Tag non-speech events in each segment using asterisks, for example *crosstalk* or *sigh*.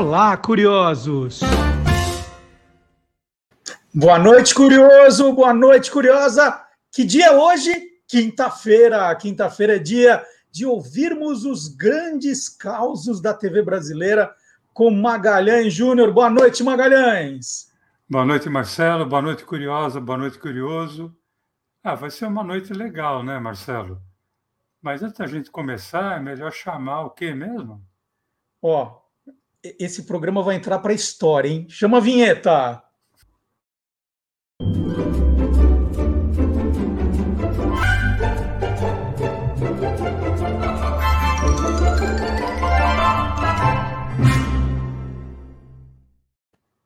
Olá, curiosos! Boa noite, curioso! Boa noite, curiosa! Que dia é hoje? Quinta-feira. Quinta-feira é dia de ouvirmos os grandes causos da TV brasileira com Magalhães Júnior. Boa noite, Magalhães! Boa noite, Marcelo. Boa noite, curiosa. Boa noite, curioso. Ah, vai ser uma noite legal, né, Marcelo? Mas antes da gente começar, é melhor chamar o quê mesmo? Ó, esse programa vai entrar para a história, hein? Chama a vinheta!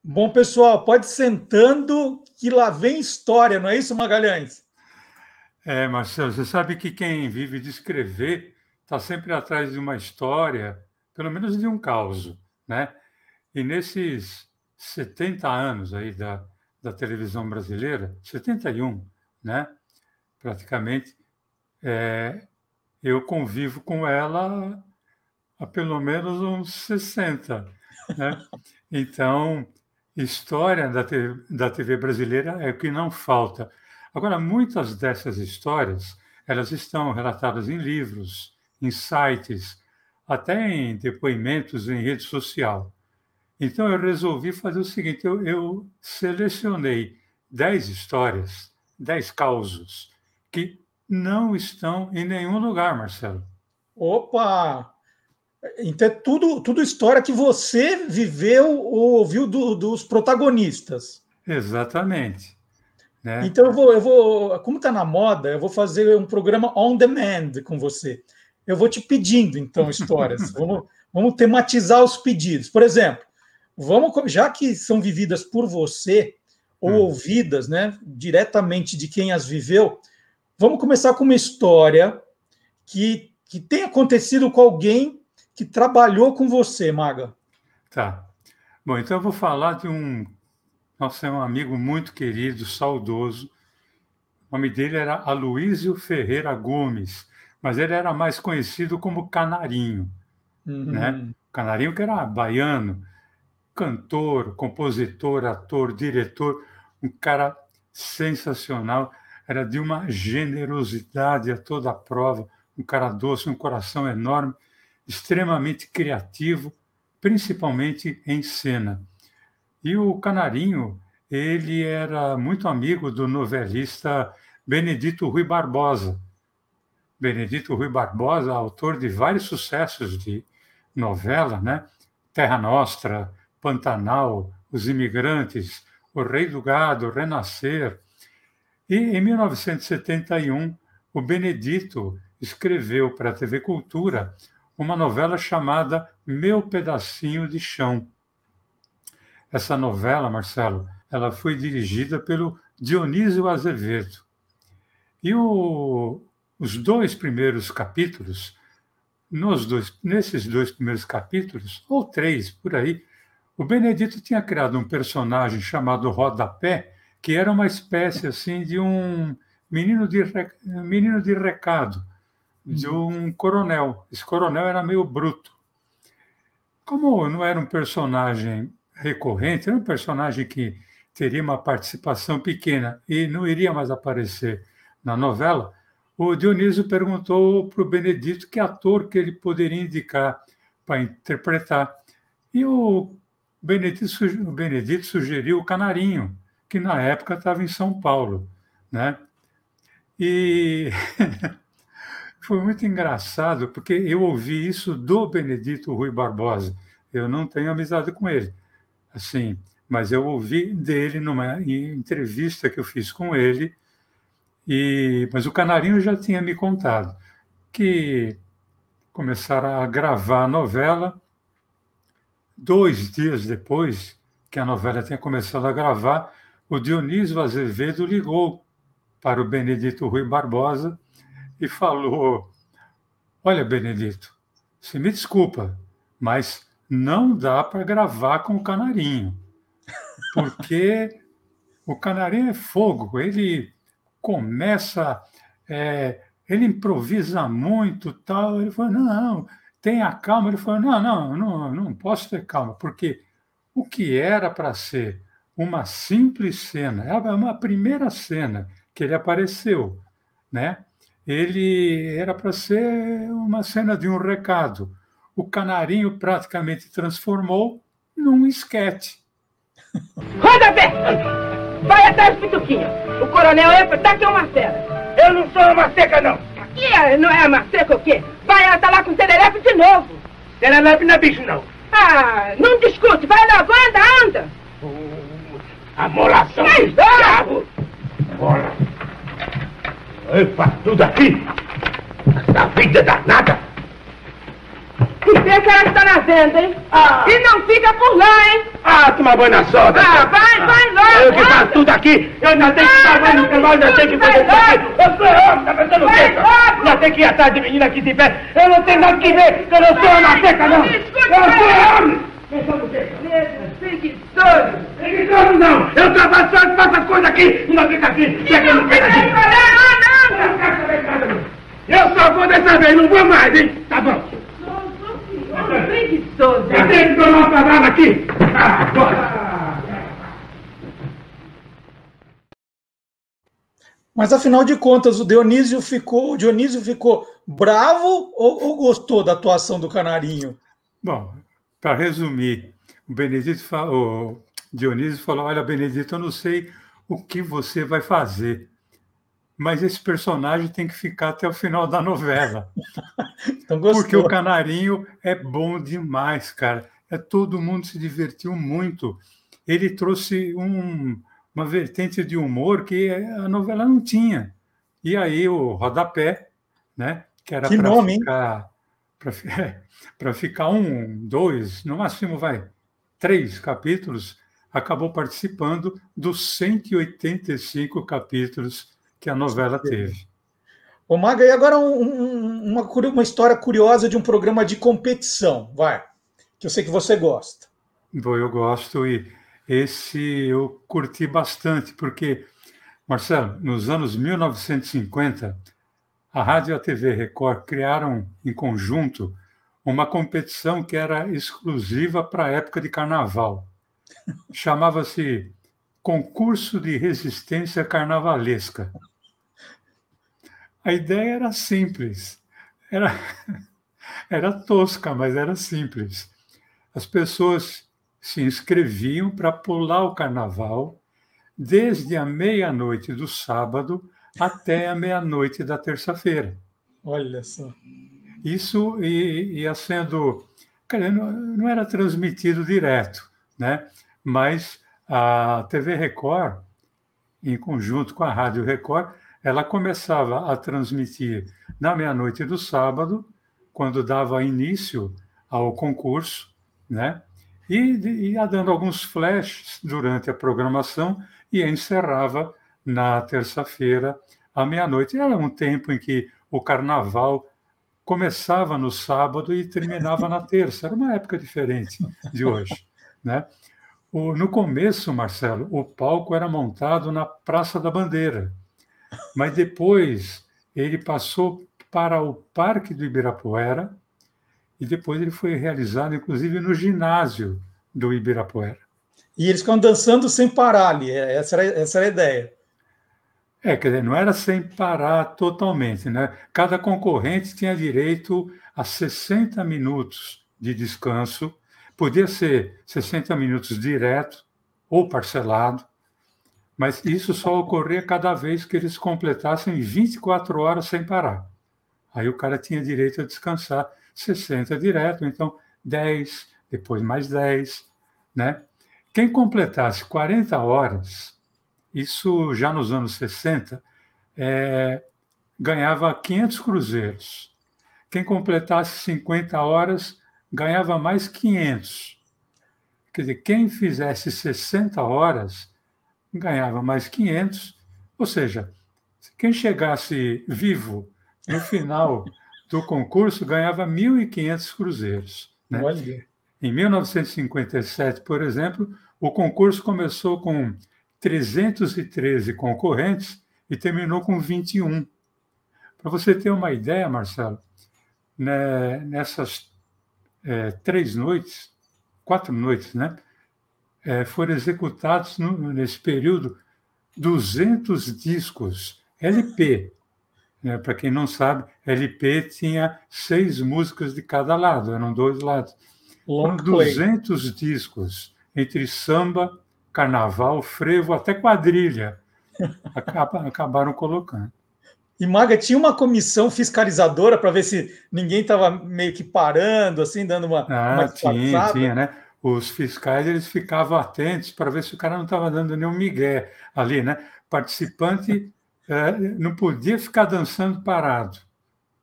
Bom, pessoal, pode sentando que lá vem história, não é isso, Magalhães? É, Marcelo, você sabe que quem vive de escrever está sempre atrás de uma história, pelo menos de um caos, né? E nesses 70 anos aí da, da televisão brasileira, 71, né? Praticamente, é, eu convivo com ela há pelo menos uns 60, né? *laughs* Então, História da TV, da TV brasileira é o que não falta. Agora, muitas dessas histórias, elas estão relatadas em livros, em sites, até em depoimentos em rede social. Então, eu resolvi fazer o seguinte: eu, eu selecionei dez histórias, dez causos, que não estão em nenhum lugar, Marcelo. Opa! Então é tudo, tudo história que você viveu ou ouviu do, dos protagonistas. Exatamente. Né? Então eu vou, eu vou, como está na moda, eu vou fazer um programa on demand com você. Eu vou te pedindo então histórias. *laughs* vamos, vamos tematizar os pedidos. Por exemplo, vamos, já que são vividas por você ou hum. ouvidas, né, diretamente de quem as viveu, vamos começar com uma história que, que tem acontecido com alguém que trabalhou com você, Maga. Tá. Bom, então eu vou falar de um. Nossa, é um amigo muito querido, saudoso. O nome dele era Aloísio Ferreira Gomes, mas ele era mais conhecido como Canarinho. Uhum. Né? Canarinho, que era baiano, cantor, compositor, ator, diretor, um cara sensacional, era de uma generosidade a toda a prova, um cara doce, um coração enorme extremamente criativo, principalmente em cena. E o Canarinho, ele era muito amigo do novelista Benedito Rui Barbosa. Benedito Rui Barbosa, autor de vários sucessos de novela, né? Terra Nostra, Pantanal, Os Imigrantes, O Rei do Gado, Renascer. E em 1971, o Benedito escreveu para a TV Cultura uma novela chamada Meu Pedacinho de Chão. Essa novela, Marcelo, ela foi dirigida pelo Dionísio Azevedo. E o, os dois primeiros capítulos, nos dois, nesses dois primeiros capítulos, ou três por aí, o Benedito tinha criado um personagem chamado Rodapé, que era uma espécie assim de um menino de, menino de recado, de um coronel. Esse coronel era meio bruto. Como não era um personagem recorrente, era um personagem que teria uma participação pequena e não iria mais aparecer na novela, o Dionísio perguntou para o Benedito que ator que ele poderia indicar para interpretar. E o Benedito, o Benedito sugeriu o Canarinho, que na época estava em São Paulo. Né? E *laughs* Foi muito engraçado, porque eu ouvi isso do Benedito Rui Barbosa. Eu não tenho amizade com ele, assim, mas eu ouvi dele numa entrevista que eu fiz com ele. E, mas o Canarinho já tinha me contado que começaram a gravar a novela. Dois dias depois que a novela tinha começado a gravar, o Dionísio Azevedo ligou para o Benedito Rui Barbosa e falou: Olha, Benedito, você me desculpa, mas não dá para gravar com o canarinho, porque o canarinho é fogo, ele começa, é, ele improvisa muito, tal. Ele falou: Não, tenha calma. Ele falou: não, não, não, não posso ter calma, porque o que era para ser uma simples cena, é uma primeira cena que ele apareceu, né? Ele era para ser uma cena de um recado. O canarinho praticamente transformou num esquete. Roda aberta! Vai atrás, Pituquinha! Coronel entra, tá aqui uma fera! Eu não sou uma seca, não! E é, não é uma seca o quê? Vai, ela tá lá com o Serelepe de novo! Serelepe não é bicho, não! Ah, não discute, vai logo, anda, anda! Amolação Mas, do diabo! Bola! Epa, tudo aqui! Essa vida danada! E vê que ela está na venda, hein? Ah. E não fica por lá, hein? Ah, toma banho na soda. Ah, vai, vai logo. Eu que faço tudo aqui. Eu ainda tenho que banho no canal, ainda tenho que fazer tudo aqui. Eu sou homem, tá pensando o quê? Ainda tenho que ir atrás de menina aqui de pé. Eu não tenho nada que ver, que eu não sou uma seca, não. Eu sou homem. Pensando o quê? Preguiçoso. Preguiçoso não. Eu trabalho só de faço coisa aqui e não fica aqui. Pegando pena aqui. Não, não. Eu só vou dessa vez, não vou mais, hein? Tá bom preguiçoso. Eu tenho que tomar uma palavra aqui. Mas afinal de contas, o Dionísio ficou, o Dionísio ficou bravo ou, ou gostou da atuação do Canarinho? Bom, para resumir, o Benedito falou, o Dionísio falou: Olha, Benedito, eu não sei o que você vai fazer mas esse personagem tem que ficar até o final da novela. *laughs* então, porque o Canarinho é bom demais, cara. É, todo mundo se divertiu muito. Ele trouxe um, uma vertente de humor que a novela não tinha. E aí o rodapé, né? Que era para ficar para *laughs* ficar um, dois, no máximo vai três capítulos, acabou participando dos 185 capítulos que a novela teve. Ô, Maga, e agora um, um, uma, uma história curiosa de um programa de competição, vai, que eu sei que você gosta. Bom, eu gosto e esse eu curti bastante, porque, Marcelo, nos anos 1950, a Rádio e a TV Record criaram em conjunto uma competição que era exclusiva para a época de carnaval. Chamava-se Concurso de Resistência Carnavalesca. A ideia era simples, era, *laughs* era tosca, mas era simples. As pessoas se inscreviam para pular o carnaval desde a meia-noite do sábado até a meia-noite da terça-feira. Olha só. Isso ia sendo. Não era transmitido direto, né? mas a TV Record, em conjunto com a Rádio Record, ela começava a transmitir na meia-noite do sábado, quando dava início ao concurso, né? E ia dando alguns flashes durante a programação e encerrava na terça-feira à meia-noite. Era um tempo em que o carnaval começava no sábado e terminava na terça. Era uma época diferente de hoje, né? No começo, Marcelo, o palco era montado na Praça da Bandeira mas depois ele passou para o Parque do Ibirapuera e depois ele foi realizado, inclusive, no ginásio do Ibirapuera. E eles ficam dançando sem parar ali, é, essa era, essa era a ideia. É, quer dizer, não era sem parar totalmente, né? Cada concorrente tinha direito a 60 minutos de descanso, podia ser 60 minutos direto ou parcelado, mas isso só ocorria cada vez que eles completassem 24 horas sem parar. Aí o cara tinha direito a descansar 60 direto, então 10, depois mais 10, né? Quem completasse 40 horas, isso já nos anos 60, é, ganhava 500 cruzeiros. Quem completasse 50 horas ganhava mais 500. Quer dizer, quem fizesse 60 horas ganhava mais 500, ou seja, quem chegasse vivo no final do concurso ganhava 1.500 cruzeiros. Né? Em 1957, por exemplo, o concurso começou com 313 concorrentes e terminou com 21. Para você ter uma ideia, Marcelo, né, nessas é, três noites, quatro noites, né? É, foram executados no, nesse período 200 discos LP. Né? Para quem não sabe, LP tinha seis músicas de cada lado, eram dois lados. Long 200 play. discos, entre samba, carnaval, frevo, até quadrilha. *laughs* acabaram colocando. E Maga tinha uma comissão fiscalizadora para ver se ninguém estava meio que parando, assim, dando uma. Ah, uma tinha, tinha, né? Os fiscais eles ficavam atentos para ver se o cara não estava dando nenhum migué ali, né? Participante é, *laughs* não podia ficar dançando parado,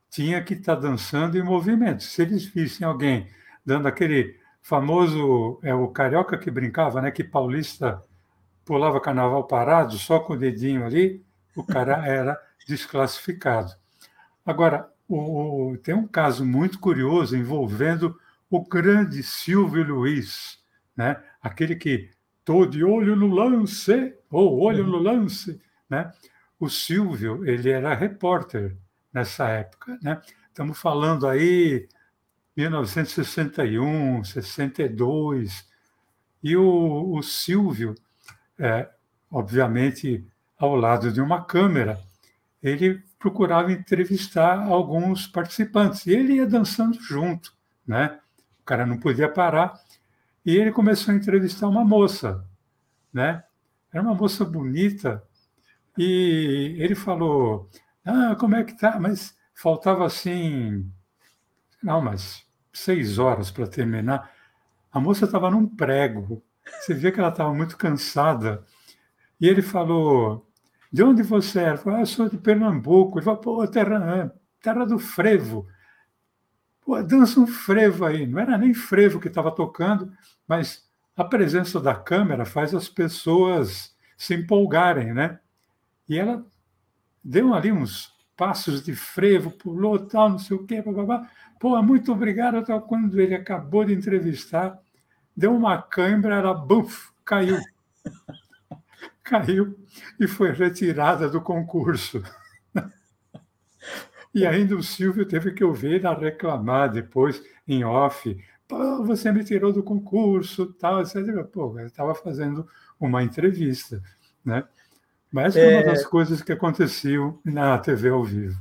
tinha que estar tá dançando em movimento. Se eles vissem alguém dando aquele famoso, é o carioca que brincava, né? Que paulista pulava carnaval parado, só com o dedinho ali, o cara *laughs* era desclassificado. Agora, o, tem um caso muito curioso envolvendo o grande Silvio Luiz, né? aquele que estou de olho no lance, ou olho no lance. Né? O Silvio ele era repórter nessa época. Né? Estamos falando aí 1961, 62, e o, o Silvio, é, obviamente, ao lado de uma câmera, ele procurava entrevistar alguns participantes. E ele ia dançando junto, né? O cara não podia parar. E ele começou a entrevistar uma moça, né? Era uma moça bonita. E ele falou: Ah, como é que tá? Mas faltava assim, não, mas seis horas para terminar. A moça estava num prego. Você via que ela estava muito cansada. E ele falou: de onde você é? Falei, ah, eu sou de Pernambuco. Ele falou, pô, terra, terra do frevo. Pô, dança um frevo aí. Não era nem frevo que estava tocando, mas a presença da câmera faz as pessoas se empolgarem, né? E ela deu ali uns passos de frevo, pulou, tal, não sei o quê, blá, Pô, muito obrigado. Tal. Quando ele acabou de entrevistar, deu uma câimbra, ela, buf, caiu *laughs* caiu e foi retirada do concurso. E ainda o Silvio teve que ouvir a reclamar depois, em off. Pô, você me tirou do concurso, tal, etc. Pô, eu estava fazendo uma entrevista, né? Mas é uma das coisas que aconteciam na TV ao vivo.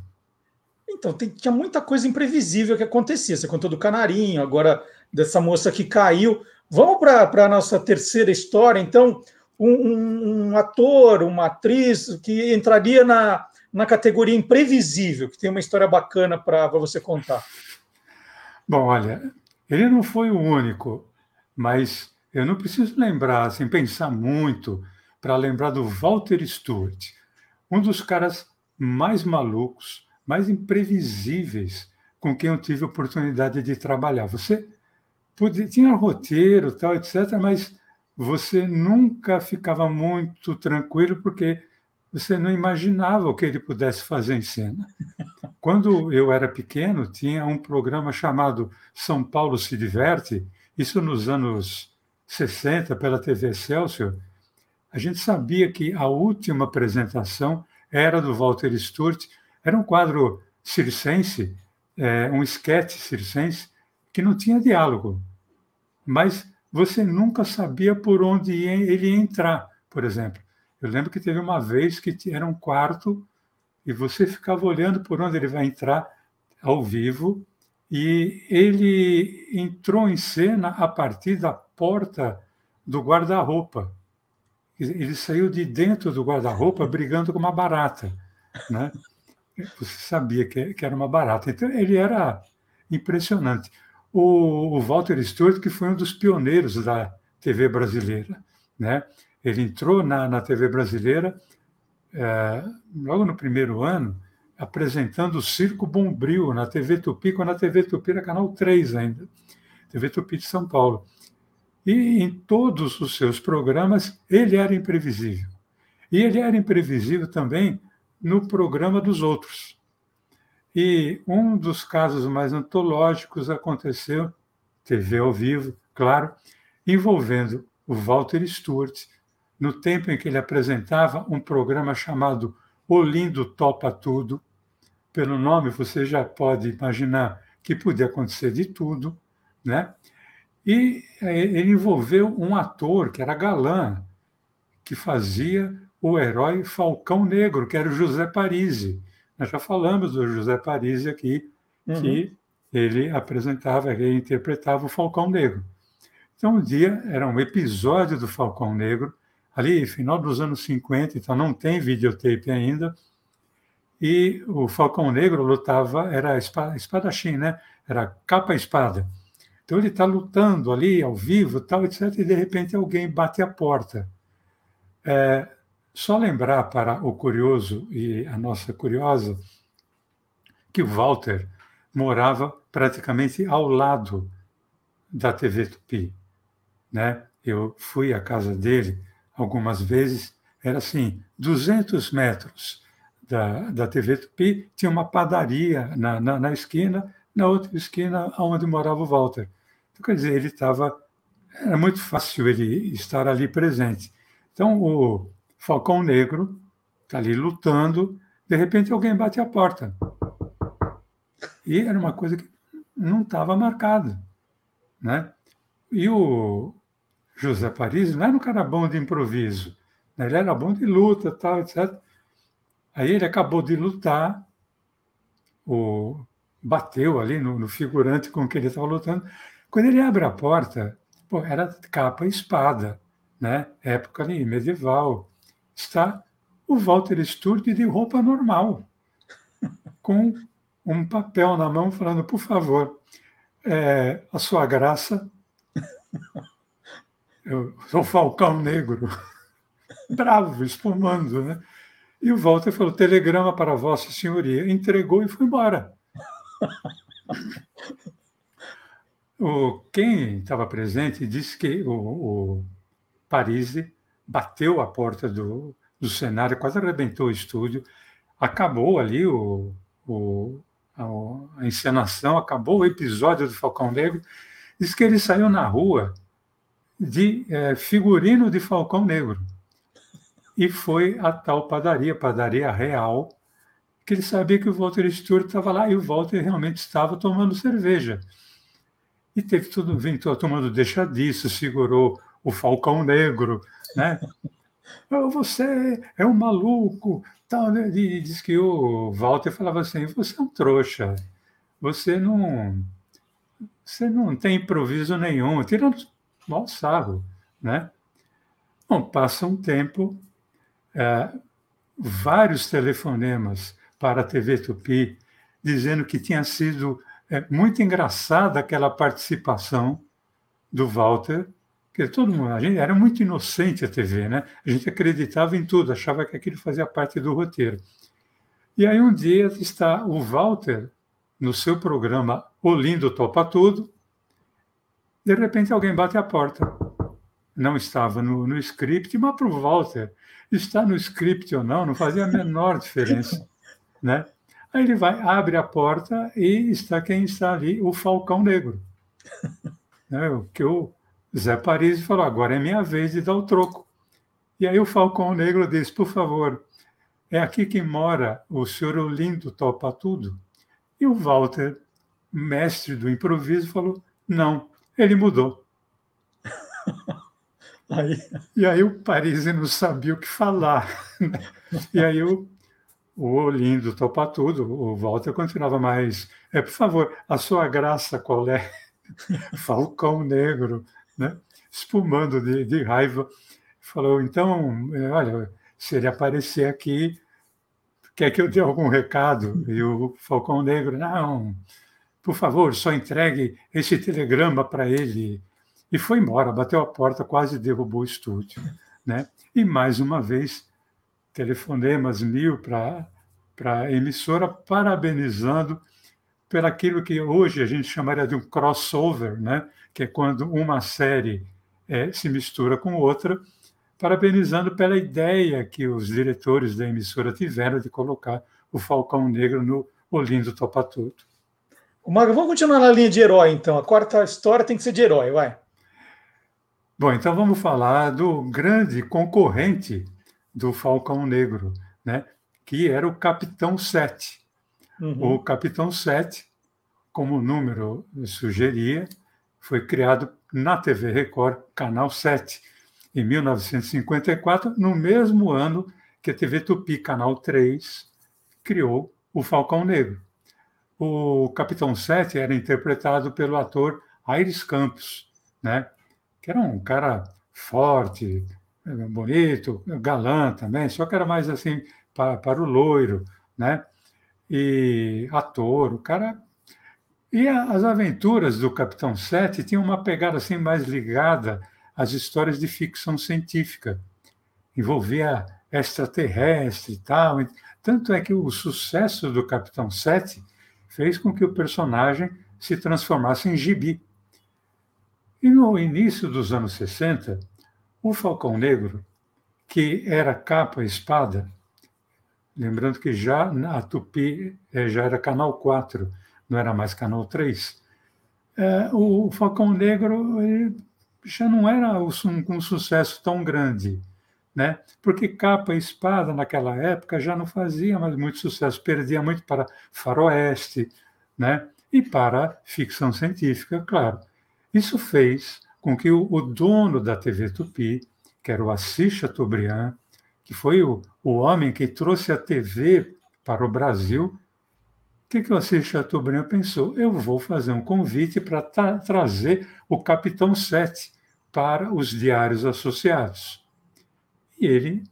Então, tem, tinha muita coisa imprevisível que acontecia. Você contou do canarinho, agora dessa moça que caiu. Vamos para a nossa terceira história, então um, um, ator, uma atriz que entraria na, na categoria imprevisível, que tem uma história bacana para você contar? Bom, olha, ele não foi o único, mas eu não preciso lembrar, assim, pensar muito para lembrar do Walter Stewart, um dos caras mais malucos, mais imprevisíveis com quem eu tive oportunidade de trabalhar. Você podia, tinha roteiro, tal, etc., mas você nunca ficava muito tranquilo porque você não imaginava o que ele pudesse fazer em cena. Quando eu era pequeno, tinha um programa chamado São Paulo se diverte, isso nos anos 60 pela TV Excelsior. A gente sabia que a última apresentação era do Walter Sturt, era um quadro circense, é, um esquete circense, que não tinha diálogo, mas você nunca sabia por onde ele ia entrar, por exemplo. Eu lembro que teve uma vez que era um quarto e você ficava olhando por onde ele vai entrar ao vivo e ele entrou em cena a partir da porta do guarda-roupa. Ele saiu de dentro do guarda-roupa brigando com uma barata, né? Você sabia que era uma barata. Então ele era impressionante o, Walter Stewart, que foi um dos pioneiros da TV brasileira. Né? Ele entrou na, na TV brasileira é, logo no primeiro ano, apresentando o Circo Bombril na TV Tupi, quando a TV Tupi era canal 3 ainda, TV Tupi de São Paulo. E em todos os seus programas, ele era imprevisível. E ele era imprevisível também no programa dos outros. E um dos casos mais antológicos aconteceu, TV ao vivo, claro, envolvendo o Walter Stewart, no tempo em que ele apresentava um programa chamado O Lindo Topa Tudo. Pelo nome, você já pode imaginar que podia acontecer de tudo, né? E ele envolveu um ator que era galã, que fazia o herói Falcão Negro, que era o José Parisi. Nós já falamos do José Parisi aqui, uhum. que ele apresentava, ele interpretava o Falcão Negro. Então, um dia, era um episódio do Falcão Negro, ali, final dos anos 50, então não tem videotape ainda, e o Falcão Negro lutava, era espadachim, né? Era capa-espada. Então ele está lutando ali, ao vivo, tal, etc., e de repente alguém bate a porta. É, só lembrar para o curioso e a nossa curiosa que o Walter morava praticamente ao lado da TV Tupi. Né? Eu fui à casa dele algumas vezes, era assim, 200 metros da, da TV Tupi, tinha uma padaria na, na, na esquina, na outra esquina onde morava o Walter. Então, quer dizer, ele estava. Era muito fácil ele estar ali presente. Então, o Falcão Negro está ali lutando, de repente alguém bate a porta. E era uma coisa que não estava marcada. Né? E o José Paris não era um cara bom de improviso, né? ele era bom de luta, tal, etc. Aí ele acabou de lutar, o, bateu ali no, no figurante com que ele estava lutando. Quando ele abre a porta, pô, era capa e espada, né? época ali, medieval. Está o Walter Sturge de roupa normal, *laughs* com um papel na mão falando, por favor, é, a sua graça, eu sou Falcão Negro, *laughs* bravo, espumando, né? E o Walter falou: telegrama para Vossa Senhoria. Entregou e foi embora. *laughs* o, quem estava presente disse que o, o Parisi bateu a porta do, do cenário, quase arrebentou o estúdio, acabou ali o, o, a, a encenação, acabou o episódio do Falcão Negro. Diz que ele saiu na rua de é, figurino de Falcão Negro e foi a tal padaria, padaria real, que ele sabia que o Walter Stewart estava lá e o Walter realmente estava tomando cerveja. E teve tudo, vindo tomando deixa disso, segurou o Falcão Negro, né? *laughs* Você é um maluco, tal, né? E diz que o Walter falava assim: você é um trouxa, você não, você não tem improviso nenhum, tirando mau sarro, né? Bom, passa um tempo, é, vários telefonemas para a TV Tupi, dizendo que tinha sido é, muito engraçada aquela participação do Walter, que todo mundo, a gente era muito inocente a TV, né? A gente acreditava em tudo, achava que aquilo fazia parte do roteiro. E aí um dia está o Walter no seu programa O Lindo Topa Tudo, de repente alguém bate a porta. Não estava no, no script, mas para o Walter está no script ou não, não fazia a menor diferença. *laughs* Né? Aí ele vai, abre a porta e está quem está ali, o Falcão Negro. *laughs* Né? O que o Zé Paris falou, agora é minha vez de dar o troco. E aí o Falcão Negro diz, por favor, é aqui que mora o senhor Olindo Topa Tudo? E o Walter, mestre do improviso, falou, não, ele mudou. *laughs* Aí, e aí o Parisi não sabia o que falar. Né? E aí o, o Olindo topa tudo, o Walter continuava mais. É, por favor, a sua graça qual é? *laughs* Falcão negro, né? espumando de, de raiva. Falou, então, é, olha, se ele aparecer aqui, quer que eu dê algum recado? E o Falcão Negro, não, por favor, só entregue esse telegrama para ele. E foi embora, bateu a porta, quase derrubou o estúdio. Né? E mais uma vez, telefonemas mil para a emissora, parabenizando por aquilo que hoje a gente chamaria de um crossover, né? que é quando uma série é, se mistura com outra, parabenizando pela ideia que os diretores da emissora tiveram de colocar o Falcão Negro no Olindo Topa Tudo. Mago, vamos continuar na linha de herói, então. A quarta história tem que ser de herói, vai. Bom, então vamos falar do grande concorrente do Falcão Negro, né? que era o Capitão 7. Uhum. O Capitão 7, como o número sugeria, foi criado na TV Record, Canal 7, em 1954, no mesmo ano que a TV Tupi, Canal 3, criou o Falcão Negro. O Capitão 7 era interpretado pelo ator Aires Campos, né? que era um cara forte, bonito, galã também, só que era mais assim para, para o loiro, né? E ator, o cara. E a, as aventuras do Capitão Sete tinham uma pegada assim mais ligada às histórias de ficção científica. Envolvia extraterrestre e tal. Tanto é que o sucesso do Capitão Sete fez com que o personagem se transformasse em gibi. E no início dos anos 60, o Falcão Negro, que era capa e espada, lembrando que já a Tupi eh, já era canal 4, não era mais canal 3, é, o Falcão Negro já não era um, um sucesso tão grande, né? porque capa e espada naquela época já não fazia mais muito sucesso, perdia muito para faroeste né? e para ficção científica, claro. Isso fez com que o, o dono da TV Tupi, que era o Assis Chateaubriand, que foi o, o homem que trouxe a TV para o Brasil, o que, que o Assis Chateaubriand pensou? Eu vou fazer um convite para tra trazer o Capitão Sete para os diários associados. E ele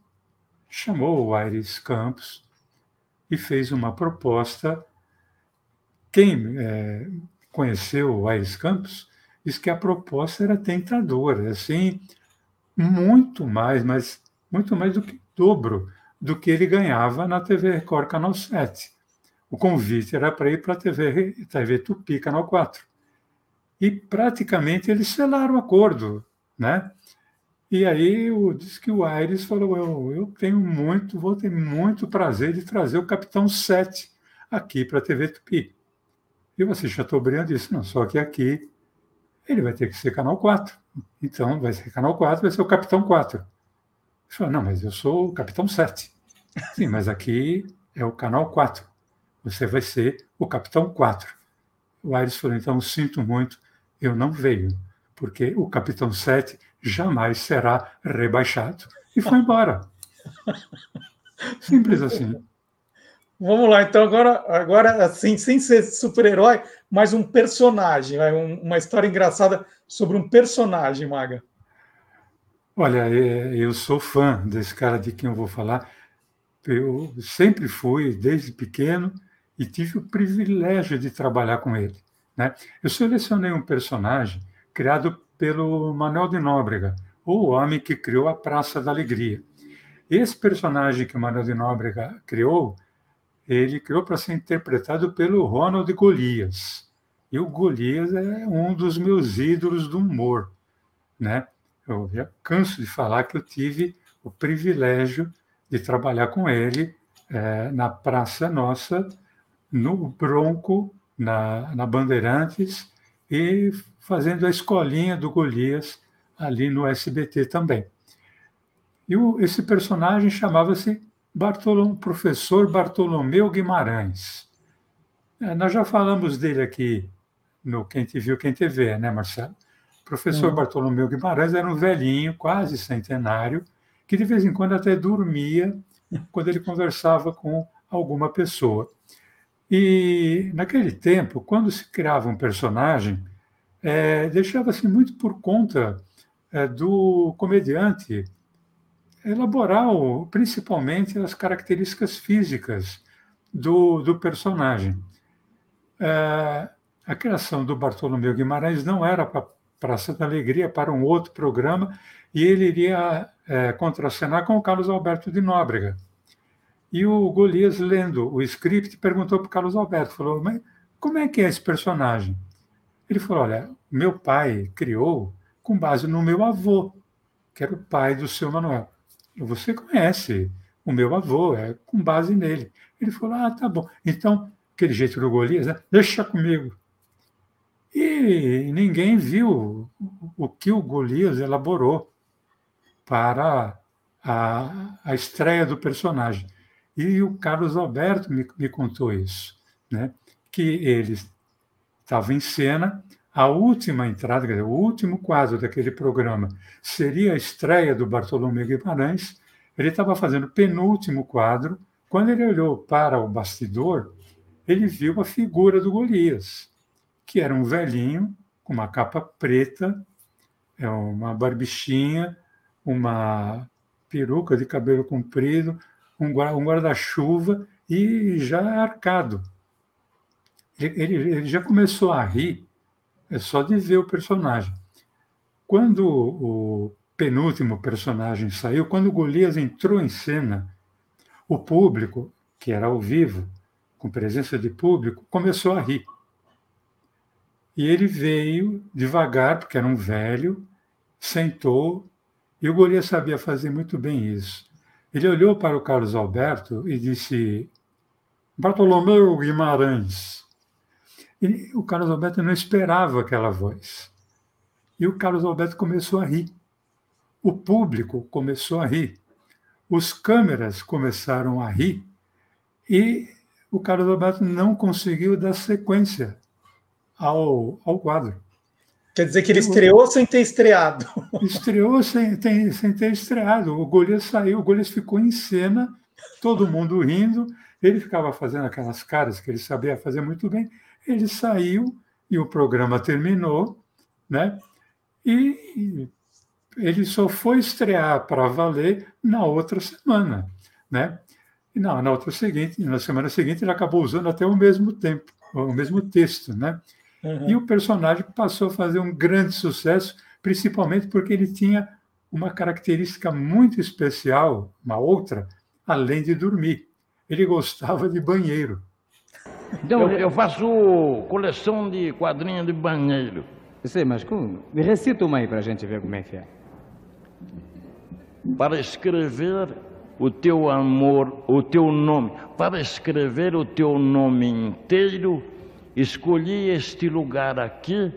chamou o Aires Campos e fez uma proposta. Quem é, conheceu o Aires Campos diz que a proposta era tentadora, assim, muito mais, mas muito mais do que dobro do que ele ganhava na TV Record Canal 7. O convite era para ir para a TV, TV Tupi, Canal 4. E praticamente eles selaram o acordo, né? E aí eu disse que o Aires falou: eu, eu tenho muito, vou ter muito prazer de trazer o Capitão 7 aqui para a TV Tupi. E o Assis Chateaubriand disse: não, só que aqui ele vai ter que ser canal 4. Então, vai ser canal 4, vai ser o Capitão 4. Ele falou, não, mas eu sou o Capitão 7. Sim, mas aqui é o canal 4. Você vai ser o Capitão 4. O Aires falou, então, sinto muito, eu não venho, porque o Capitão 7 jamais será rebaixado. E foi embora. *laughs* Simples assim. Vamos lá, então agora, agora assim, sem ser super-herói, mas um personagem, uma história engraçada sobre um personagem, Maga. Olha, é, eu sou fã desse cara de quem eu vou falar. Eu sempre fui, desde pequeno, e tive o privilégio de trabalhar com ele. Né? Eu selecionei um personagem criado pelo Manuel de Nóbrega, o homem que criou a Praça da Alegria. Esse personagem que o Manuel de Nóbrega criou ele criou para ser interpretado pelo Ronald Golias. E o Golias é um dos meus ídolos do humor, né? Eu já canso de falar que eu tive o privilégio de trabalhar com ele é, na Praça Nossa, no Bronco, na, na Bandeirantes e fazendo a escolinha do Golias ali no SBT também. E o, esse personagem chamava-se Bartolom, professor Bartolomeu Guimarães. É, nós já falamos dele aqui no Quem Te Viu, Quem Te Vê, né, Marcelo? professor uhum. Bartolomeu Guimarães era um velhinho, quase centenário, que de vez em quando até dormia quando ele conversava com alguma pessoa. E naquele tempo, quando se criava um personagem, é, deixava-se muito por conta é, do comediante elaborar o, principalmente as características físicas do, do personagem. É, a criação do Bartolomeu Guimarães não era para Praça da Alegria, para um outro programa, e ele iria é, contracenar com o Carlos Alberto de Nóbrega. E o Golias, lendo o script, perguntou para o Carlos Alberto, falou, mas como é que é esse personagem? Ele falou, olha, meu pai criou com base no meu avô, que era o pai do seu Manuel você conhece o meu avô, é com base nele. Ele falou, ah, tá bom. Então, aquele jeito do Golias, né? deixa comigo. E ninguém viu o que o Golias elaborou para a, a estreia do personagem. E o Carlos Alberto me, me contou isso, né? que ele estava em cena, a última entrada, dizer, o último quadro daquele programa seria a estreia do Bartolomeu Guimarães. Ele estava fazendo o penúltimo quadro. Quando ele olhou para o bastidor, ele viu a figura do Golias, que era um velhinho com uma capa preta, é uma barbichinha, uma peruca de cabelo comprido, um guarda-chuva e já arcado. Ele, ele, já começou a rir, é só de ver o personagem. Quando o penúltimo personagem saiu, quando Golias entrou em cena, o público, que era ao vivo, com presença de público, começou a rir. E ele veio devagar, porque era um velho, sentou, e o Golias sabia fazer muito bem isso. Ele olhou para o Carlos Alberto e disse: Bartolomeu Guimarães, e o Carlos Alberto não esperava aquela voz. E o Carlos Alberto começou a rir. O público começou a rir. Os câmeras começaram a rir. E o Carlos Alberto não conseguiu dar sequência ao, ao quadro. Quer dizer que ele estreou sem ter estreado. Estreou sem, tem, sem ter estreado. O Golias saiu, o Golias ficou em cena, todo mundo rindo. Ele ficava fazendo aquelas caras que ele sabia fazer muito bem ele saiu e o programa terminou, né? E ele só foi estrear para valer na outra semana, né? E na, na outra seguinte, na semana seguinte, ele acabou usando até o mesmo tempo, o mesmo texto, né? Uhum. E o personagem passou a fazer um grande sucesso, principalmente porque ele tinha uma característica muito especial, uma outra, além de dormir. Ele gostava de banheiro. Então, eu, eu faço coleção de quadrinhos de banheiro. Eu sei, mas como? recita uma aí para a gente ver como é que é. Para escrever o teu amor, o teu nome, para escrever o teu nome inteiro, escolhi este lugar aqui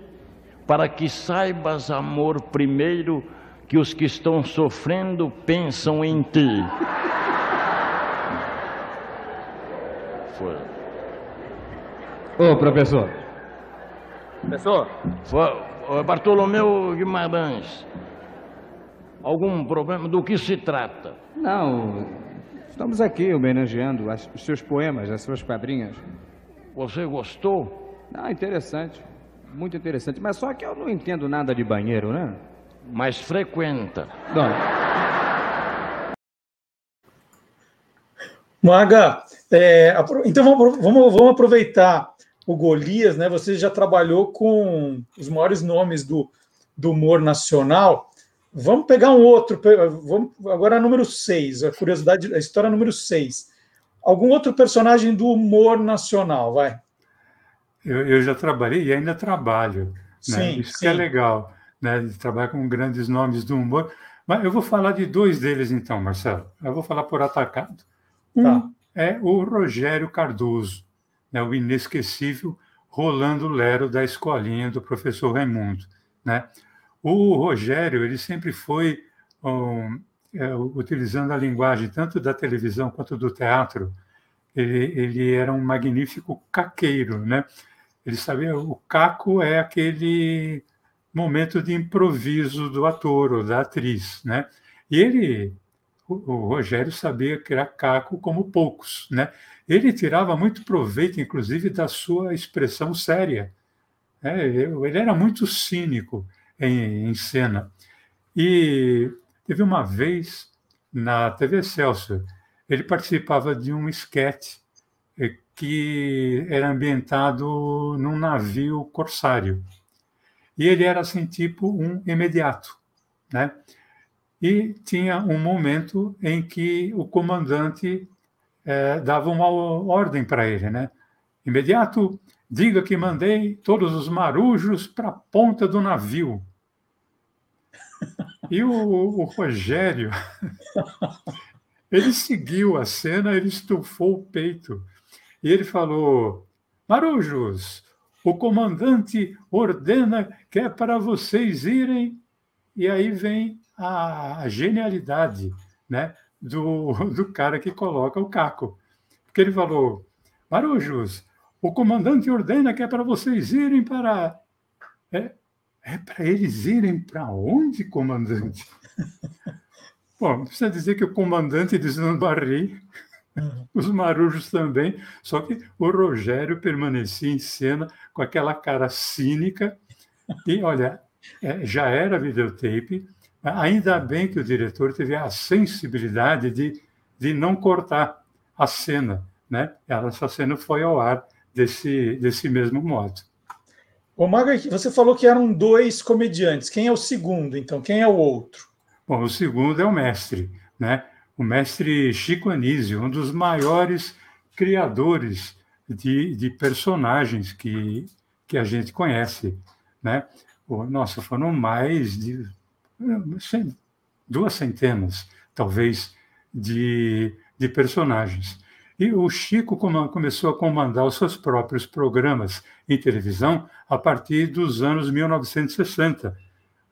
para que saibas, amor, primeiro, que os que estão sofrendo pensam em ti. Foi. Ô, professor. Professor. Bartolomeu Guimarães. Algum problema? Do que se trata? Não, estamos aqui homenageando os seus poemas, as suas quadrinhas. Você gostou? Ah, interessante. Muito interessante. Mas só que eu não entendo nada de banheiro, né? Mas frequenta. Não. Maga, é, então vamos, vamos, vamos aproveitar o Golias, né? Você já trabalhou com os maiores nomes do, do humor nacional. Vamos pegar um outro, vamos, agora número 6, a curiosidade, a história número 6. Algum outro personagem do humor nacional, vai? Eu, eu já trabalhei e ainda trabalho. Né? Sim, Isso sim. que é legal, né? De trabalhar com grandes nomes do humor. Mas eu vou falar de dois deles, então, Marcelo. Eu vou falar por atacado. Um tá. é o Rogério Cardoso né, o inesquecível Rolando Lero da escolinha do professor Raimundo. Né? O Rogério ele sempre foi, um, é, utilizando a linguagem tanto da televisão quanto do teatro, ele, ele era um magnífico caqueiro. Né? Ele sabia, o caco é aquele momento de improviso do ator ou da atriz. Né? E ele o, Rogério sabia criar caco como poucos, né? Ele tirava muito proveito, inclusive, da sua expressão séria. É, ele era muito cínico em, em cena. E teve uma vez na TV Celso, ele participava de um esquete eh, que era ambientado num navio corsário. E ele era assim, tipo um imediato, né? e tinha um momento em que o comandante é, dava uma ordem para ele, né? Imediato, diga que mandei todos os marujos para a ponta do navio. E o, o Rogério, *laughs* ele seguiu a cena, ele estufou o peito e ele falou: Marujos, o comandante ordena que é para vocês irem. E aí vem a genialidade né, do, do cara que coloca o caco. Porque ele falou: Marujos, o comandante ordena que é para vocês irem para. É, é para eles irem para onde, comandante? *laughs* Bom, precisa dizer que o comandante Barry, uhum. os marujos também, só que o Rogério permanecia em cena com aquela cara cínica. E olha, é, já era videotape, ainda bem que o diretor teve a sensibilidade de, de não cortar a cena. Né? Essa cena foi ao ar desse, desse mesmo modo. Ô, Maga, você falou que eram dois comediantes. Quem é o segundo, então? Quem é o outro? Bom, o segundo é o mestre, né? O mestre Chico Anísio, um dos maiores criadores de, de personagens que, que a gente conhece, né? Nossa, foram mais de duas centenas, talvez, de, de personagens. E o Chico começou a comandar os seus próprios programas em televisão a partir dos anos 1960,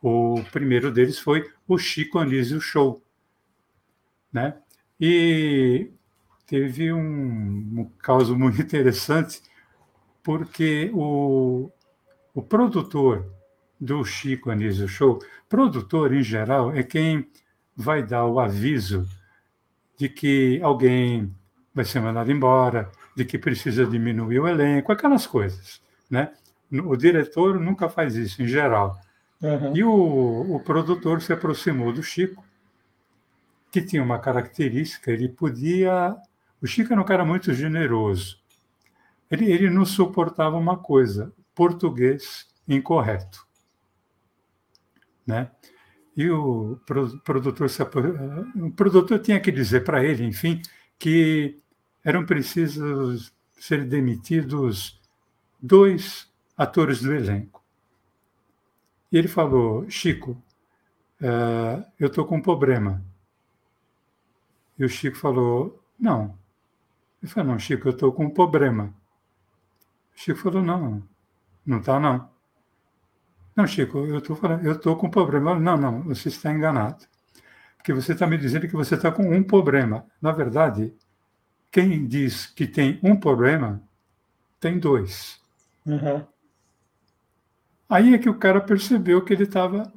o primeiro deles foi o Chico Anísio Show. Né? E teve um, um caso muito *laughs* interessante, porque o, o produtor do Chico Anísio Show, produtor em geral, é quem vai dar o aviso de que alguém vai ser mandado embora, de que precisa diminuir o elenco, aquelas coisas. Né? O diretor nunca faz isso, em geral. Uhum. E o, o produtor se aproximou do Chico, que tinha uma característica, ele podia. O Chico era um cara muito generoso. Ele, ele não suportava uma coisa: português incorreto. Né? E o produtor, se, o produtor tinha que dizer para ele, enfim, que eram precisos ser demitidos dois atores do elenco. E ele falou: Chico, uh, eu estou com um problema. E o Chico falou: Não. Ele falou: Não, Chico, eu estou com um problema. O Chico falou: Não, não está, não. Não, Chico, eu estou falando, eu com um problema. Não, não, você está enganado. Porque você está me dizendo que você está com um problema. Na verdade, quem diz que tem um problema, tem dois. Uhum. Aí é que o cara percebeu que ele estava.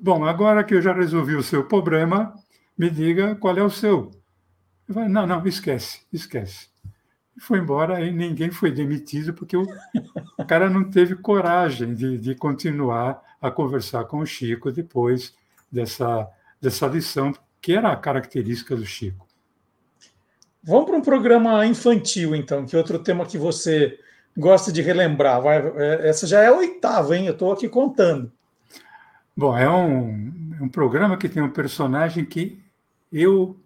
Bom, agora que eu já resolvi o seu problema, me diga qual é o seu. Eu falei, não, não, esquece, esquece. E foi embora e ninguém foi demitido porque o, o *laughs* cara não teve coragem de, de continuar a conversar com o Chico depois dessa, dessa lição, que era a característica do Chico. Vamos para um programa infantil, então, que é outro tema que você gosta de relembrar? Vai, é, essa já é a oitava, hein? Eu estou aqui contando. Bom, é um, é um programa que tem um personagem que eu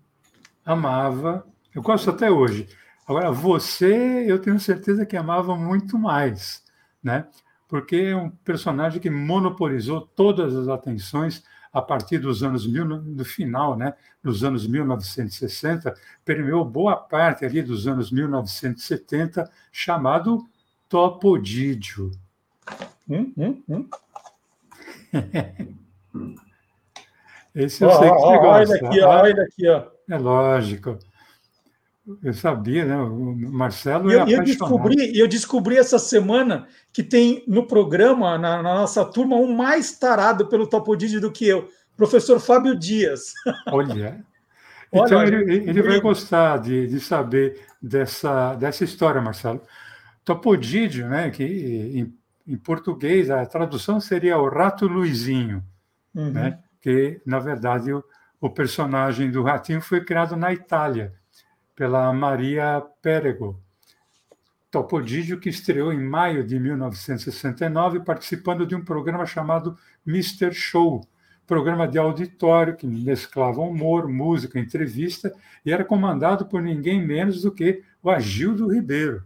amava, eu gosto até hoje. Agora, você, eu tenho certeza que amava muito mais, né? Porque é um personagem que monopolizou todas as atenções a partir dos anos mil, do final, né? Dos anos 1960, permeou boa parte ali dos anos 1970, chamado Topodídio. Hum, hum, hum. *laughs* Esse eu oh, sei que você oh, gosta. Olha aqui, olha aqui, ó. É lógico. Eu sabia, né? O Marcelo é eu, eu descobri, eu descobri essa semana que tem no programa, na, na nossa turma, um mais tarado pelo Topodídio do que eu, professor Fábio Dias. *laughs* Olha. Então olha, ele, ele vai gostar de, de saber dessa, dessa história, Marcelo. Topodídio, né, que em, em, português a tradução seria o Rato Luizinho, uhum. né, que na verdade o, o, personagem do ratinho foi criado na Itália pela Maria Perego. Topodídio que estreou em maio de 1969 participando de um programa chamado Mr. Show, programa de auditório que mesclava humor, música, entrevista e era comandado por ninguém menos do que o Agildo Ribeiro.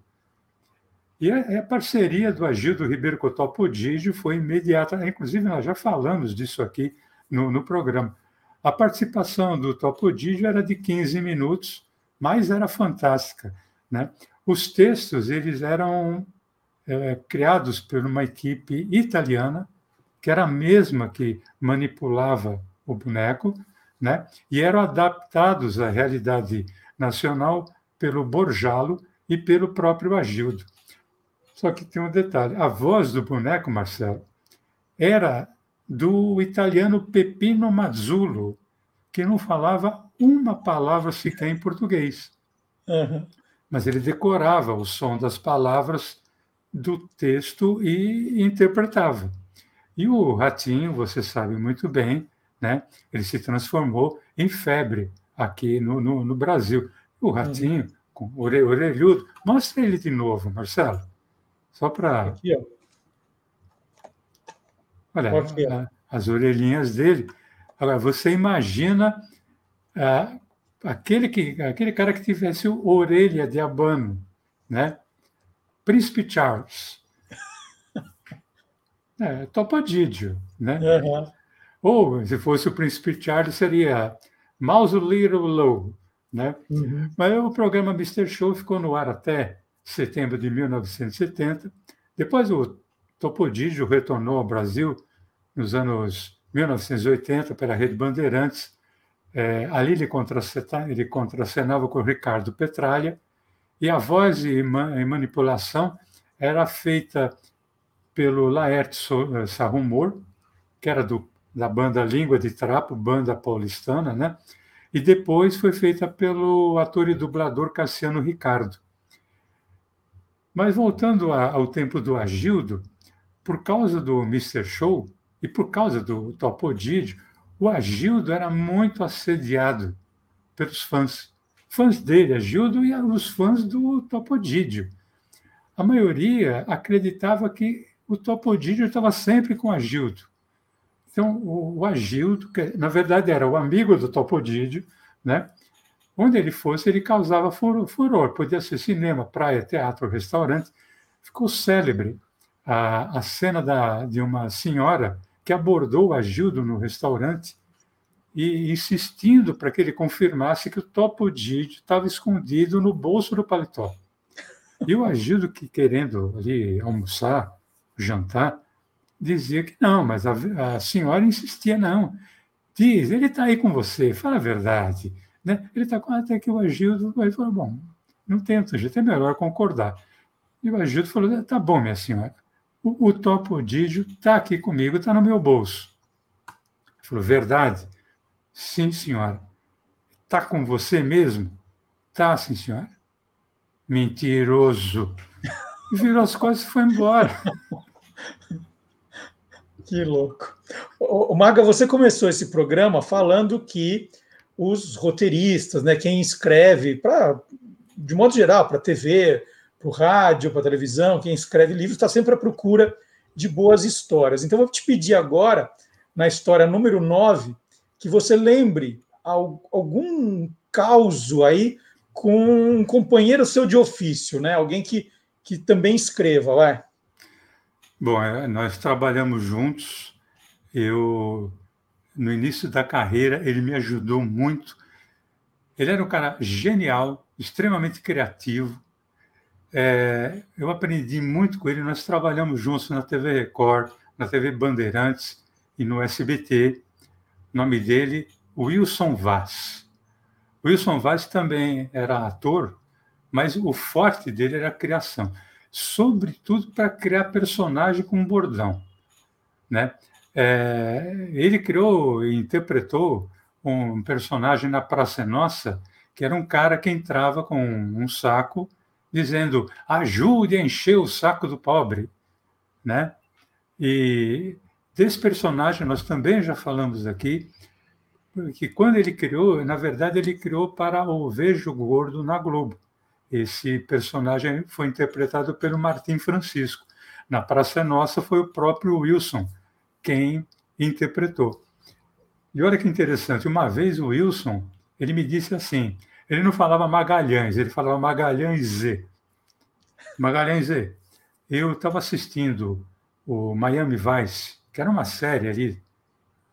E a, a parceria do Agildo Ribeiro com o Topodígio foi imediata. Inclusive, nós já falamos disso aqui no, no programa. A participação do Topodígio era de 15 minutos, mas era fantástica. Né? Os textos eles eram é, criados por uma equipe italiana, que era a mesma que manipulava o boneco, né? e eram adaptados à realidade nacional pelo Borjalo e pelo próprio Agildo. Só que tem um detalhe: a voz do boneco, Marcelo, era do italiano Peppino Mazzulo, que não falava uma palavra sequer em português. Uhum. Mas ele decorava o som das palavras do texto e interpretava. E o ratinho, você sabe muito bem, né? ele se transformou em febre aqui no, no, no Brasil. O ratinho, uhum. com orelhudo, mostra ele de novo, Marcelo. Só para. Olha, aqui, as orelhinhas dele. Agora, você imagina ah, aquele, que, aquele cara que tivesse orelha de abano, né? Príncipe Charles. *laughs* É, Topodídio, né? Uhum. Ou, se fosse o Príncipe Charles, seria Mausoleo Low, né? Uhum. Mas o programa Mr. Show ficou no ar até setembro de 1970. Depois o Topodídio retornou ao Brasil nos anos 1980 pela Rede Bandeirantes. É, ali ele, ele contracenava com o Ricardo Petralha e a voz e, e manipulação era feita pelo Laerte eh, Sarrumor, que era do, da banda Língua de Trapo, banda paulistana, né? e depois foi feita pelo ator e dublador Cassiano Ricardo. Mas voltando a, ao tempo do Agildo, por causa do Mr. Show, e por causa do Topodídio, o Agildo era muito assediado pelos fãs. Fãs dele, Agildo, e os fãs do Topodídio. A maioria acreditava que o Topodídio estava sempre com Agildo. Então, o, Agildo, que na verdade era o amigo do Topodídio, né? onde ele fosse, ele causava furor. Podia ser cinema, praia, teatro, restaurante. Ficou célebre a, a cena da, de uma senhora que abordou a Gildo no restaurante e insistindo para que ele confirmasse que o Topodídio estava escondido no bolso do paletó. E o Agildo, que querendo ali almoçar, jantar, dizia que não, mas a, a senhora insistia, não. Diz, ele está aí com você, fala a verdade. Né? Ele está com até que o Agildo ele falou, bom, não tem outro jeito, é melhor concordar. E o Agildo falou, tá bom, minha senhora, o, o topodígio está aqui comigo, está no meu bolso. Ele falou, verdade? Sim, senhora. Está com você mesmo? Tá, sim, senhora. Mentiroso. E virou as costas e foi embora. *laughs* Que louco. O Maga, você começou esse programa falando que os roteiristas, né, quem escreve, pra, de modo geral, para TV, para o rádio, para a televisão, quem escreve livros está sempre à procura de boas histórias. Então, vou te pedir agora, na história número 9, que você lembre algum caos aí com um companheiro seu de ofício, né? Alguém que, que também escreva, vai. Bom, é, nós trabalhamos juntos. Eu, no início da carreira, ele me ajudou muito. Ele era um cara genial, extremamente criativo, é, eu aprendi muito com ele. Nós trabalhamos juntos na TV Record, na TV Bandeirantes e no SBT. O nome dele, Wilson Vaz. Wilson Vaz também era ator, mas o forte dele era a criação, sobretudo para criar personagem com bordão. Né? É, ele criou e interpretou um personagem na Praça Nossa, que era um cara que entrava com um saco dizendo ajude a encher o saco do pobre, né? E desse personagem nós também já falamos aqui, que quando ele criou, na verdade ele criou para o Vejo Gordo na Globo. Esse personagem foi interpretado pelo Martim Francisco. Na Praça Nossa foi o próprio Wilson quem interpretou. E olha que interessante, uma vez o Wilson, ele me disse assim: ele não falava Magalhães, ele falava Magalhães Z. Magalhães Z. Eu estava assistindo o Miami Vice, que era uma série ali,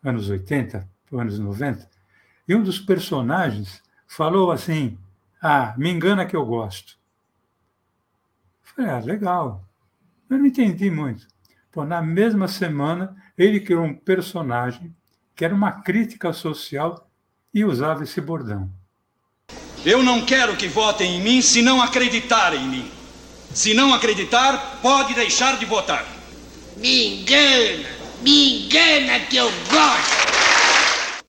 anos 80, anos 90, e um dos personagens falou assim: Ah, me engana que eu gosto. Eu falei, ah, legal. Eu não entendi muito. Pô, na mesma semana, ele criou um personagem que era uma crítica social e usava esse bordão. Eu não quero que votem em mim se não acreditarem em mim. Se não acreditar, pode deixar de votar. Me engana, me engana que eu gosto.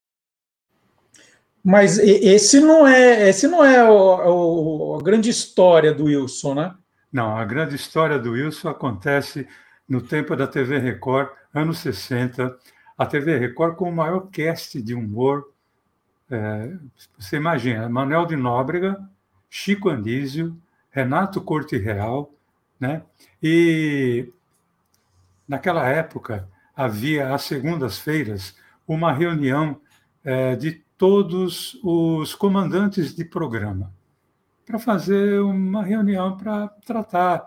Mas esse não é, esse não é o, o, a grande história do Wilson, né? Não, a grande história do Wilson acontece no tempo da TV Record, anos 60. A TV Record com o maior cast de humor. É, você imagina, Manuel de Nóbrega, Chico Anísio, Renato Corte Real, né? E naquela época havia às segundas-feiras uma reunião é, de todos os comandantes de programa para fazer uma reunião para tratar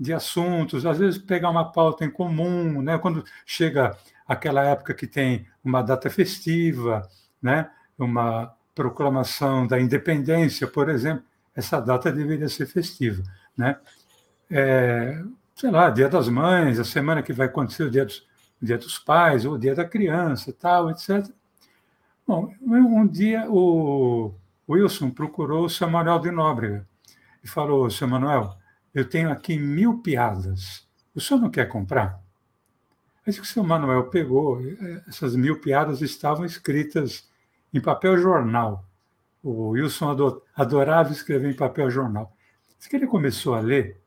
de assuntos, às vezes pegar uma pauta em comum, né? Quando chega aquela época que tem uma data festiva, né? Uma proclamação da independência, por exemplo, essa data deveria ser festiva, né? É, sei lá, Dia das Mães, a semana que vai acontecer o Dia dos, dia dos Pais, ou o Dia da Criança, tal, etc. Bom, um dia o Wilson procurou o seu Manuel de Nóbrega e falou: Seu Manuel, eu tenho aqui mil piadas, o senhor não quer comprar? Aí o seu Manuel pegou, essas mil piadas estavam escritas em papel jornal. O Wilson adorava escrever em papel jornal. Diz que ele começou a ler,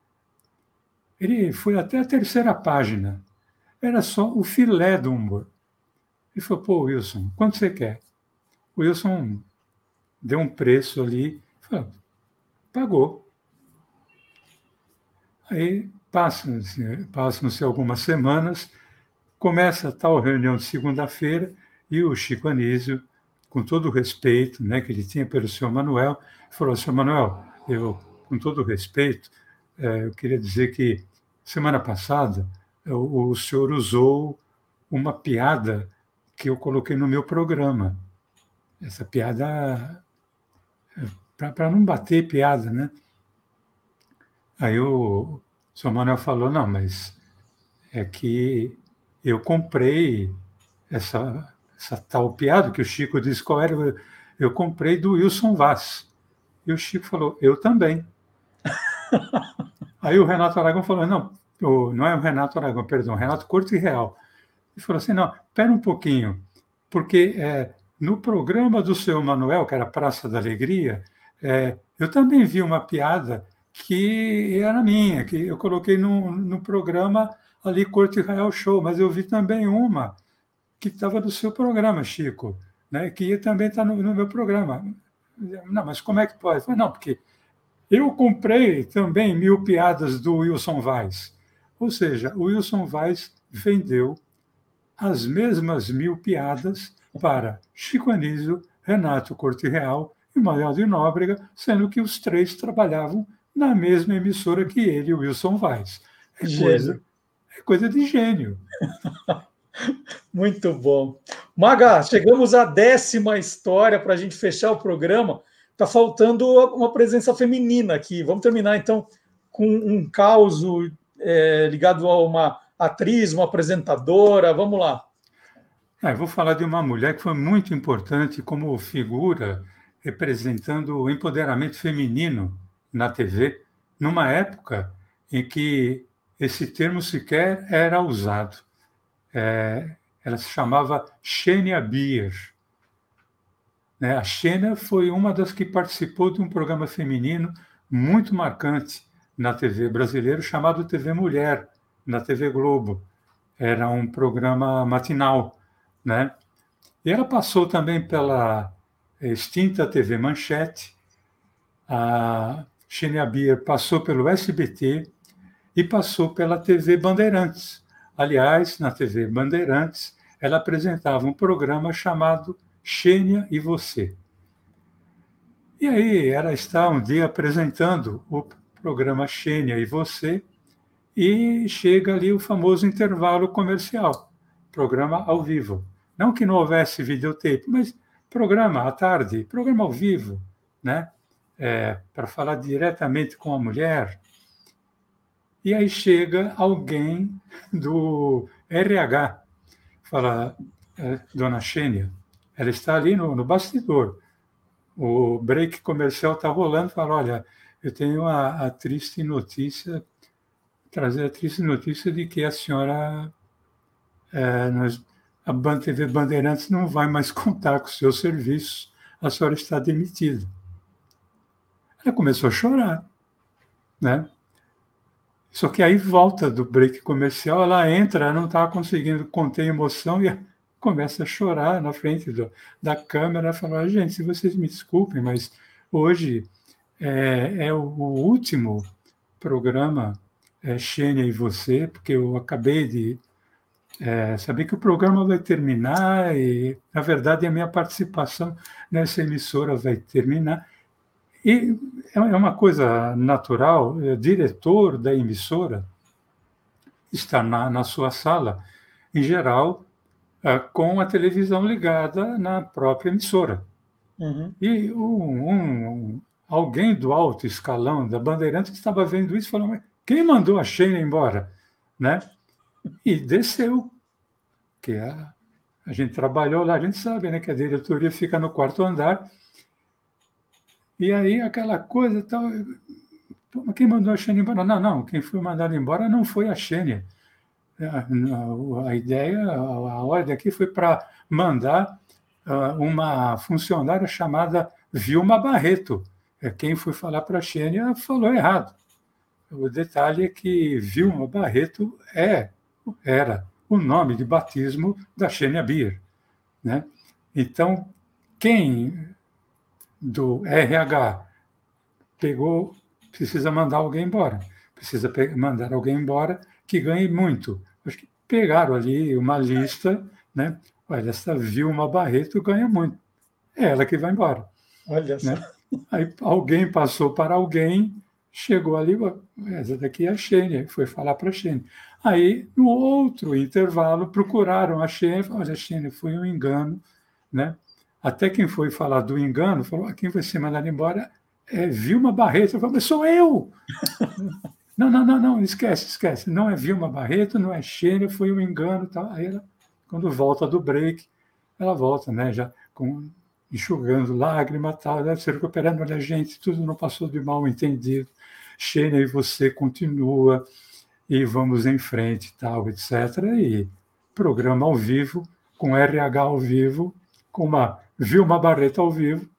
ele foi até a terceira página. Era só o filé do humor. Ele falou, pô, Wilson, quanto você quer? O Wilson deu um preço ali, falou, pagou. Aí passam-se passam algumas semanas, começa a tal reunião de segunda-feira e o Chico Anísio, com todo o respeito né, que ele tinha pelo senhor Manuel, falou, senhor Manuel, eu, com todo o respeito, é, eu queria dizer que semana passada o, o senhor usou uma piada que eu coloquei no meu programa essa piada para não bater piada, né? Aí o seu Manuel falou, não, mas é que eu comprei essa, essa tal piada que o Chico disse qual era, eu comprei do Wilson Vaz. E o Chico falou, eu também. Aí o Renato Aragão falou, não, não é o Renato Aragão, perdão, Renato Corte Real. Ele falou assim, não, espera um pouquinho, porque é, no programa do seu Manuel, que era Praça da Alegria, é, eu também vi uma piada que era minha, que eu coloquei no, no programa ali Corte Real Show, mas eu vi também uma que estava no seu programa, Chico, né, que também está no, no, meu programa. Não, mas como é que pode? Não, porque eu comprei também mil piadas do Wilson Vaz. Ou seja, o Wilson Vaz vendeu as mesmas mil piadas para Chico Anísio, Renato Corte Real e Manuel de Nóbrega, sendo que os três trabalhavam na mesma emissora que ele, Wilson Vaz. É coisa, é coisa de gênio. *laughs* Muito bom. Maga, chegamos à décima história para a gente fechar o programa. Está faltando uma presença feminina aqui. Vamos terminar, então, com um caos é, ligado a uma atriz, uma apresentadora. Vamos lá. É, vou falar de uma mulher que foi muito importante como figura representando o empoderamento feminino na TV, numa época em que esse termo sequer era usado. É, ela se chamava Xenia Bier. Né, a Xenia foi uma das que participou de um programa feminino muito marcante na TV brasileira, chamado TV Mulher, na TV Globo. Era um programa matinal né? E ela passou também pela extinta TV Manchete, a Xenia Bier passou pelo SBT e passou pela TV Bandeirantes. Aliás, na TV Bandeirantes, ela apresentava um programa chamado Xênia e Você. E aí, ela está um dia apresentando o programa Xênia e Você, e chega ali o famoso intervalo comercial, programa ao vivo. Não que não houvesse videotape, mas programa à tarde, programa ao vivo, né? É, para falar diretamente com a mulher. E aí chega alguém do RH, fala, é, dona Xênia, ela está ali no, no bastidor. O break comercial está rolando, fala, olha, eu tenho a, a triste notícia, trazer a triste notícia de que a senhora, é, nós, a TV Bandeirantes não vai mais *laughs* contar com seus serviços, a senhora está demitida. Ela começou a chorar, né? Só que aí volta do break comercial, ela entra, não estava conseguindo conter emoção e começa a chorar na frente do, da câmera, falar, gente, se vocês me desculpem, mas hoje é, é o, o, último programa é, Xênia e Você, porque eu acabei de é, saber que o programa vai terminar e, na verdade, a minha participação nessa emissora vai terminar. E é, é uma coisa natural, o diretor da emissora está na, na sua sala, em geral, é, com a televisão ligada na própria emissora. Uhum. E um, um, alguém do alto escalão da Bandeirantes estava vendo isso falou: Mas quem mandou a Sheila embora? Né? E desceu. Que a, a gente trabalhou lá, a gente sabe né, que a diretoria fica no quarto andar e aí aquela coisa tal. Quem mandou a Xênia embora? Não, não, quem foi mandado embora não foi a Xênia. A, a ideia, a ordem aqui foi para mandar uh, uma funcionária chamada Vilma Barreto. É, quem foi falar para a Xênia falou errado. O detalhe é que Vilma Barreto é, era o nome de batismo da Xênia Bier. Né? Então, quem do RH pegou, precisa mandar alguém embora. Precisa mandar alguém embora que ganhe muito. Acho que pegaram ali uma lista, né? Olha, essa Vilma Barreto ganha muito. É ela que vai embora. Olha só. Né? Aí alguém passou para alguém, chegou ali, essa daqui é a Xênia, foi falar para a Xênia. Aí, no outro intervalo, procuraram a Xênia, olha, Xênia, foi um engano, né? Até quem foi falar do engano falou: ah, quem vai ser mandado embora é Vilma Barreto. Eu falei, mas sou eu! *laughs* não, não, não, não, esquece, esquece. Não é Vilma Barreto, não é Xênia, foi um engano. Tá? Aí ela, quando volta do break, ela volta, né? Já com, enxugando lágrima, tal, deve se recuperando. Olha, gente, tudo não passou de mal entendido. Xênia e você continua e vamos em frente, tal, etc. E programa ao vivo, com RH ao vivo, com uma Vilma Barreto ao vivo.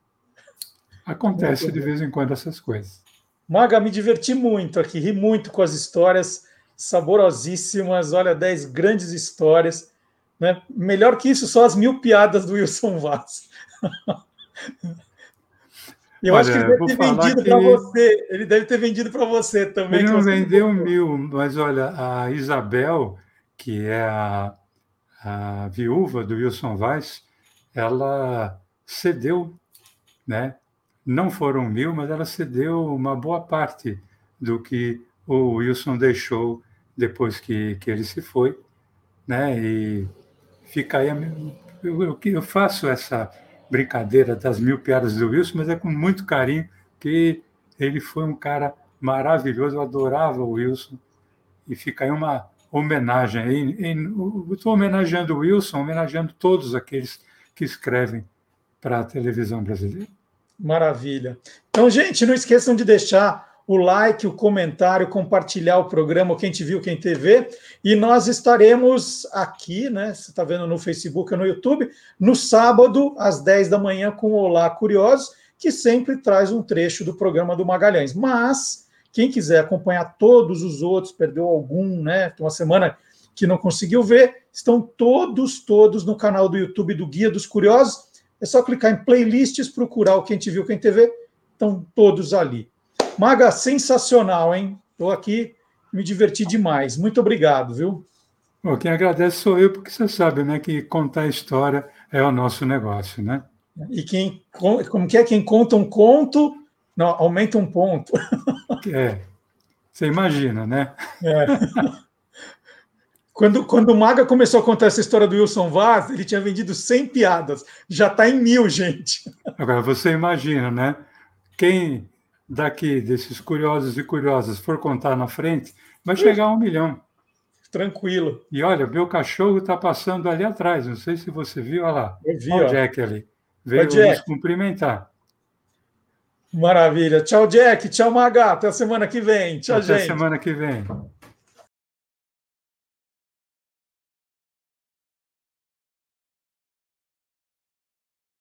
Acontece de vez em quando essas coisas. Maga, me diverti muito aqui, ri muito com as histórias saborosíssimas. Olha, dez grandes histórias. Né? Melhor que isso, só as mil piadas do Wilson Vaz. *laughs* Eu Olha, acho que ele deve ter vendido que... para você. Ele deve ter vendido para você também. Ele não vendeu mil, mas olha, a Isabel, que é a, a viúva do Wilson Vaz, ela cedeu, né? não foram mil, mas ela cedeu uma boa parte do que o Wilson deixou depois que, que ele se foi. Né? E fica aí. Eu, eu, faço essa brincadeira das mil piadas do Wilson, mas é com muito carinho, que ele foi um cara maravilhoso, eu adorava o Wilson, e fica aí uma homenagem. Estou homenageando o Wilson, homenageando todos aqueles que escrevem para a televisão brasileira. Maravilha. Então, gente, não esqueçam de deixar o like, o comentário, compartilhar o programa, quem te viu, quem te vê. E nós estaremos aqui, né? Você está vendo no Facebook ou no YouTube, no sábado, às 10 da manhã, com o Olá Curiosos, que sempre traz um trecho do programa do Magalhães. Mas, quem quiser acompanhar todos os outros, perdeu algum, né? Tem uma semana que não conseguiu ver, estão todos, todos no canal do YouTube do Guia dos Curiosos. É só clicar em playlists, procurar o Quem Te Viu, Quem TV. Estão todos ali. Maga, sensacional, hein? Estou aqui, me diverti demais. Muito obrigado, viu? Bom, quem agradece sou eu, porque você sabe, né, que contar história é o nosso negócio, né? E quem, como que é? Quem conta um conto, não, aumenta um ponto. É, você imagina, né? É. *laughs* Quando, quando o Maga começou a contar essa história do Wilson Vaz, ele tinha vendido 100 piadas. Já está em mil, gente. Agora, você imagina, né? Quem daqui, desses curiosos e curiosas, for contar na frente, vai chegar a um milhão. Tranquilo. E olha, meu cachorro está passando ali atrás. Não sei se você viu, olha lá. Eu vi, olha o Jack ali. Veio nos cumprimentar. Maravilha. Tchau, Jack. Tchau, Maga. Até a semana que vem. Tchau, Até gente. semana que vem.